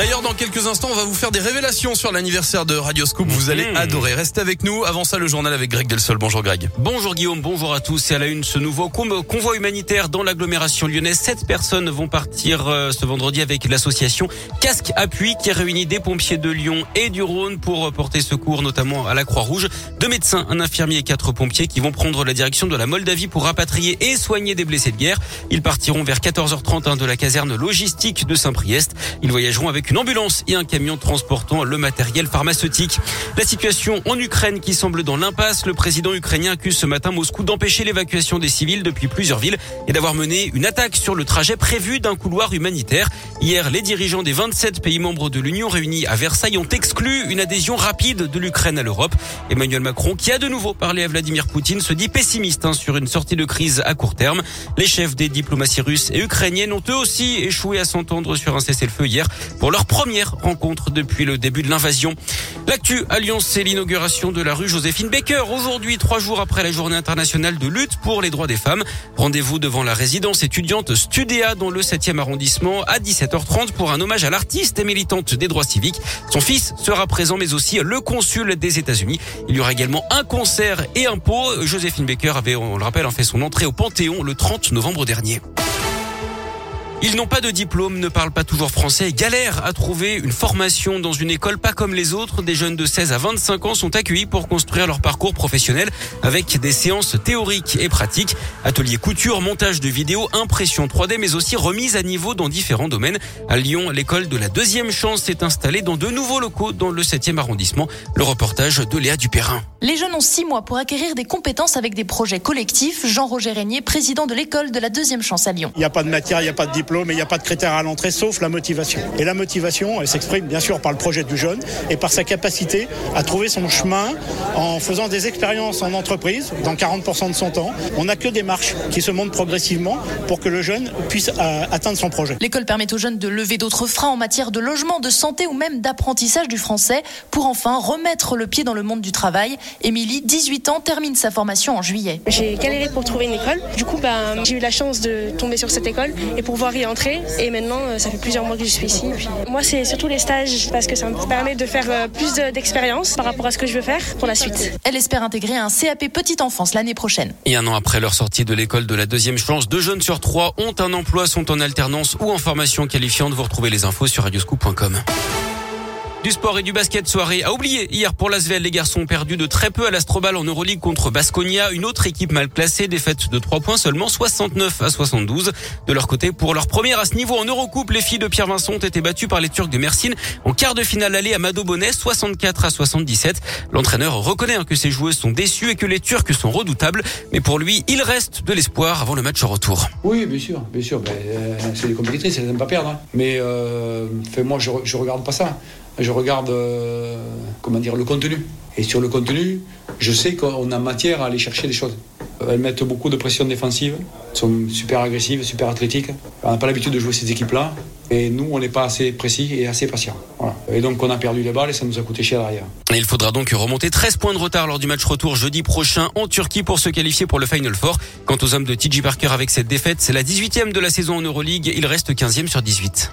D'ailleurs, dans quelques instants, on va vous faire des révélations sur l'anniversaire de Radio Scoop. Vous allez Mhm. adorer. Restez avec nous. Avant ça, le journal avec Greg Delsol. Bonjour Greg. Bonjour Guillaume, bonjour à tous. Et à la une, ce nouveau convoi humanitaire dans l'agglomération lyonnaise. Sept personnes vont partir euh, ce vendredi avec l'association Casque Appui qui réunit des pompiers de Lyon et du Rhône pour porter secours notamment à la Croix-Rouge. Deux médecins, un infirmier et quatre pompiers qui vont prendre la direction de la Moldavie pour rapatrier et soigner des blessés de guerre. Ils partiront vers 14h30 hein, de la caserne logistique de Saint-Priest. Ils voyageront avec une ambulance et un camion transportant le matériel pharmaceutique. La situation en Ukraine qui semble dans l'impasse. Le président ukrainien accuse ce matin Moscou d'empêcher l'évacuation des civils depuis plusieurs villes et d'avoir mené une attaque sur le trajet prévu d'un couloir humanitaire. Hier, les dirigeants des 27 pays membres de l'Union réunis à Versailles ont exclu une adhésion rapide de l'Ukraine à l'Europe. Emmanuel Macron, qui a de nouveau parlé à Vladimir Poutine, se dit pessimiste hein, sur une sortie de crise à court terme. Les chefs des diplomaties russes et ukrainiennes ont eux aussi échoué à s'entendre sur un cessez-le-feu hier leur première rencontre depuis le début de l'invasion. L'actu à Lyon, c'est l'inauguration de la rue Joséphine Baker. Aujourd'hui, trois jours après la journée internationale de lutte pour les droits des femmes. Rendez-vous devant la résidence étudiante Studéa dans le 7e arrondissement à 17h30 pour un hommage à l'artiste et militante des droits civiques. Son fils sera présent, mais aussi le consul des États-Unis. Il y aura également un concert et un pot. Joséphine Baker avait, on le rappelle, en fait son entrée au Panthéon le 30 novembre dernier. Ils n'ont pas de diplôme, ne parlent pas toujours français et galèrent à trouver une formation dans une école pas comme les autres. Des jeunes de 16 à 25 ans sont accueillis pour construire leur parcours professionnel avec des séances théoriques et pratiques. Ateliers couture, montage de vidéos, impression 3D, mais aussi remise à niveau dans différents domaines. À Lyon, l'école de la deuxième chance s'est installée dans de nouveaux locaux dans le 7e arrondissement. Le reportage de Léa Dupérin. Les jeunes ont six mois pour acquérir des compétences avec des projets collectifs. Jean-Roger Régnier, président de l'école de la deuxième chance à Lyon. Il n'y a pas de matière, il n'y a pas de diplôme, et il n'y a pas de critères à l'entrée sauf la motivation. Et la motivation, elle s'exprime bien sûr par le projet du jeune et par sa capacité à trouver son chemin en faisant des expériences en entreprise dans 40% de son temps. On n'a que des marches qui se montent progressivement pour que le jeune puisse euh, atteindre son projet. L'école permet aux jeunes de lever d'autres freins en matière de logement, de santé ou même d'apprentissage du français pour enfin remettre le pied dans le monde du travail. Émilie, 18 ans, termine sa formation en juillet. J'ai galéré pour trouver une école. Du coup, bah, j'ai eu la chance de tomber sur cette école et pouvoir y entrer. Et maintenant, euh, ça fait plusieurs mois que je suis ici. Puis, moi, c'est surtout les stages parce que ça me permet de faire euh, plus de- d'expérience par rapport à ce que je veux faire pour la suite. Elle espère intégrer un CAP petite enfance l'année prochaine. Et un an après leur sortie de l'école de la deuxième chance, deux jeunes sur trois ont un emploi, sont en alternance ou en formation qualifiante. Vous retrouvez les infos sur radioscoop.com. Du sport et du basket soirée à oublier. Hier pour l'Asvel, les garçons ont perdu de très peu à l'Astrobal en Euroleague contre Basconia. Une autre équipe mal classée, défaite de 3 points seulement, 69 à 72. De leur côté, pour leur première à ce niveau en Eurocoupe, les filles de Pierre Vincent ont été battues par les Turcs de Mersin en quart de finale aller à Mado Bonnet, 64 à 77. L'entraîneur reconnaît hein, que ses joueuses sont déçues et que les Turcs sont redoutables. Mais pour lui, il reste de l'espoir avant le match retour. Oui, bien sûr, bien sûr. Ben, euh, c'est des compétitrices, elles n'aiment pas perdre. hein. Mais euh, fait, moi, je, je regarde pas ça. Je regarde, euh, comment dire, le contenu. Et sur le contenu, je sais qu'on a matière à aller chercher des choses. Elles mettent beaucoup de pression défensive, sont super agressives, super athlétiques. On n'a pas l'habitude de jouer ces équipes-là. Et nous, on n'est pas assez précis et assez patient. Et donc, on a perdu les balles et ça nous a coûté cher derrière. Il faudra donc remonter 13 points de retard lors du match retour jeudi prochain en Turquie pour se qualifier pour le Final Four. Quant aux hommes de TJ Parker avec cette défaite, c'est la 18e de la saison en Euroleague. Il reste 15e sur 18.